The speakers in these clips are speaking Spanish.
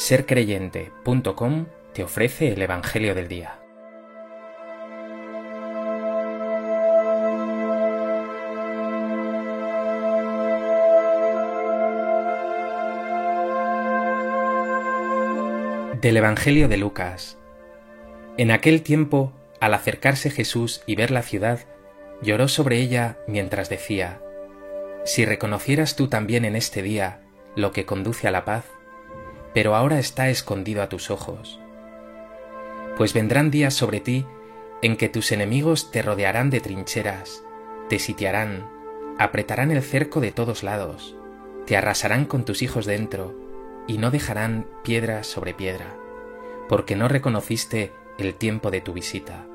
sercreyente.com te ofrece el Evangelio del Día. Del Evangelio de Lucas. En aquel tiempo, al acercarse Jesús y ver la ciudad, lloró sobre ella mientras decía, Si reconocieras tú también en este día lo que conduce a la paz, pero ahora está escondido a tus ojos. Pues vendrán días sobre ti en que tus enemigos te rodearán de trincheras, te sitiarán, apretarán el cerco de todos lados, te arrasarán con tus hijos dentro, y no dejarán piedra sobre piedra, porque no reconociste el tiempo de tu visita.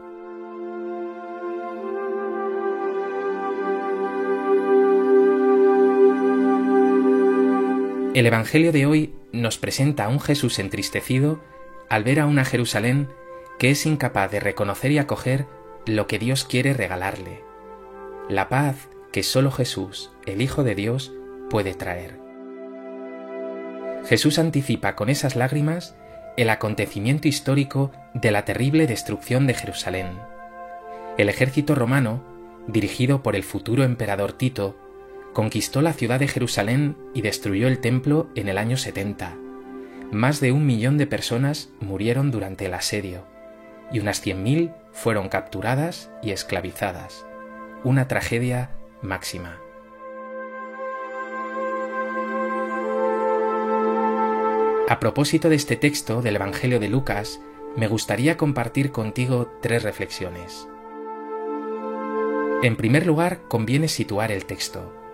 El Evangelio de hoy nos presenta a un Jesús entristecido al ver a una Jerusalén que es incapaz de reconocer y acoger lo que Dios quiere regalarle, la paz que solo Jesús, el Hijo de Dios, puede traer. Jesús anticipa con esas lágrimas el acontecimiento histórico de la terrible destrucción de Jerusalén. El ejército romano, dirigido por el futuro emperador Tito, conquistó la ciudad de Jerusalén y destruyó el templo en el año 70. Más de un millón de personas murieron durante el asedio y unas 100.000 fueron capturadas y esclavizadas. Una tragedia máxima. A propósito de este texto del Evangelio de Lucas, me gustaría compartir contigo tres reflexiones. En primer lugar, conviene situar el texto.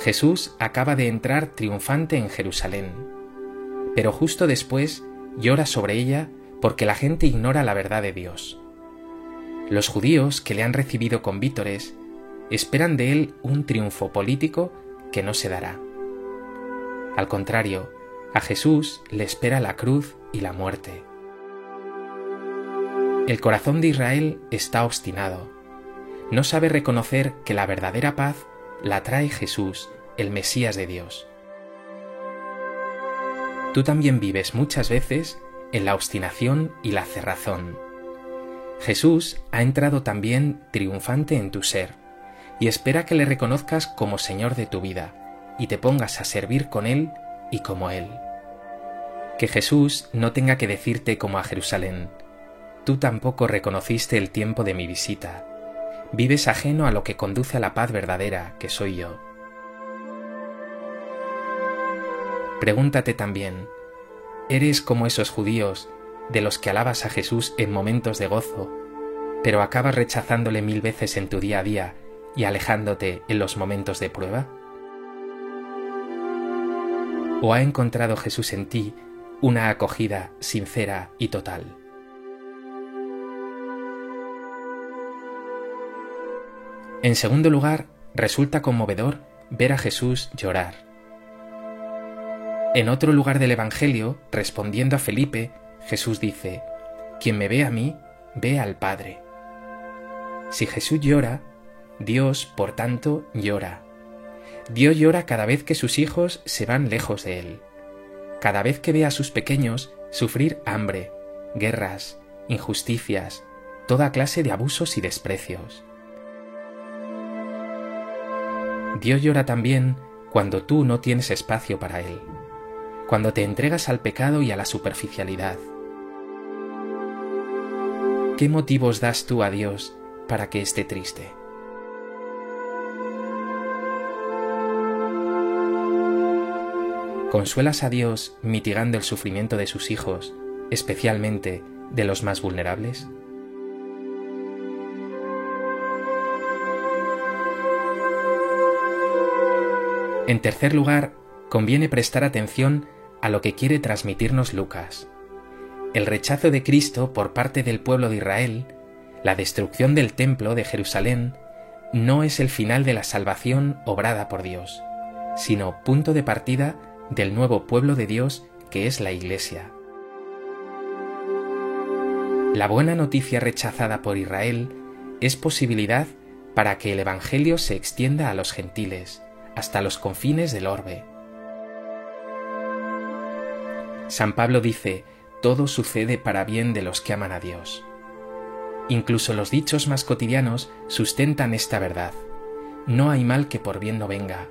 Jesús acaba de entrar triunfante en Jerusalén, pero justo después llora sobre ella porque la gente ignora la verdad de Dios. Los judíos que le han recibido con vítores esperan de él un triunfo político que no se dará. Al contrario, a Jesús le espera la cruz y la muerte. El corazón de Israel está obstinado. No sabe reconocer que la verdadera paz la trae Jesús, el Mesías de Dios. Tú también vives muchas veces en la obstinación y la cerrazón. Jesús ha entrado también triunfante en tu ser y espera que le reconozcas como Señor de tu vida y te pongas a servir con Él y como Él. Que Jesús no tenga que decirte como a Jerusalén, tú tampoco reconociste el tiempo de mi visita, vives ajeno a lo que conduce a la paz verdadera, que soy yo. Pregúntate también, ¿eres como esos judíos de los que alabas a Jesús en momentos de gozo, pero acabas rechazándole mil veces en tu día a día y alejándote en los momentos de prueba? ¿O ha encontrado Jesús en ti una acogida sincera y total? En segundo lugar, resulta conmovedor ver a Jesús llorar. En otro lugar del Evangelio, respondiendo a Felipe, Jesús dice, Quien me ve a mí, ve al Padre. Si Jesús llora, Dios, por tanto, llora. Dios llora cada vez que sus hijos se van lejos de Él, cada vez que ve a sus pequeños sufrir hambre, guerras, injusticias, toda clase de abusos y desprecios. Dios llora también cuando tú no tienes espacio para Él, cuando te entregas al pecado y a la superficialidad. ¿Qué motivos das tú a Dios para que esté triste? ¿Consuelas a Dios mitigando el sufrimiento de sus hijos, especialmente de los más vulnerables? En tercer lugar, conviene prestar atención a lo que quiere transmitirnos Lucas. El rechazo de Cristo por parte del pueblo de Israel, la destrucción del templo de Jerusalén, no es el final de la salvación obrada por Dios, sino punto de partida del nuevo pueblo de Dios que es la Iglesia. La buena noticia rechazada por Israel es posibilidad para que el Evangelio se extienda a los gentiles, hasta los confines del orbe. San Pablo dice, todo sucede para bien de los que aman a Dios. Incluso los dichos más cotidianos sustentan esta verdad. No hay mal que por bien no venga,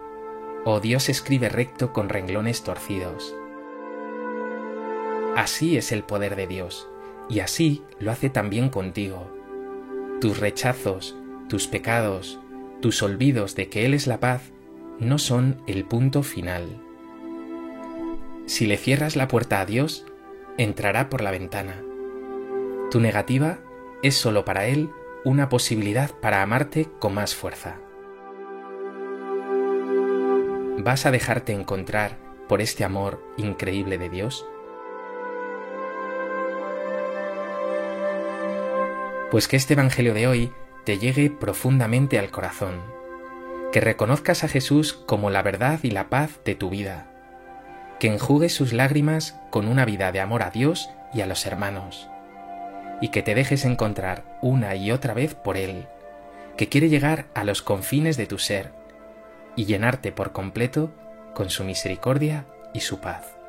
o Dios escribe recto con renglones torcidos. Así es el poder de Dios, y así lo hace también contigo. Tus rechazos, tus pecados, tus olvidos de que Él es la paz, no son el punto final. Si le cierras la puerta a Dios, entrará por la ventana. Tu negativa es sólo para Él una posibilidad para amarte con más fuerza. ¿Vas a dejarte encontrar por este amor increíble de Dios? Pues que este Evangelio de hoy te llegue profundamente al corazón, que reconozcas a Jesús como la verdad y la paz de tu vida, que enjugues sus lágrimas con una vida de amor a Dios y a los hermanos, y que te dejes encontrar una y otra vez por Él, que quiere llegar a los confines de tu ser y llenarte por completo con su misericordia y su paz.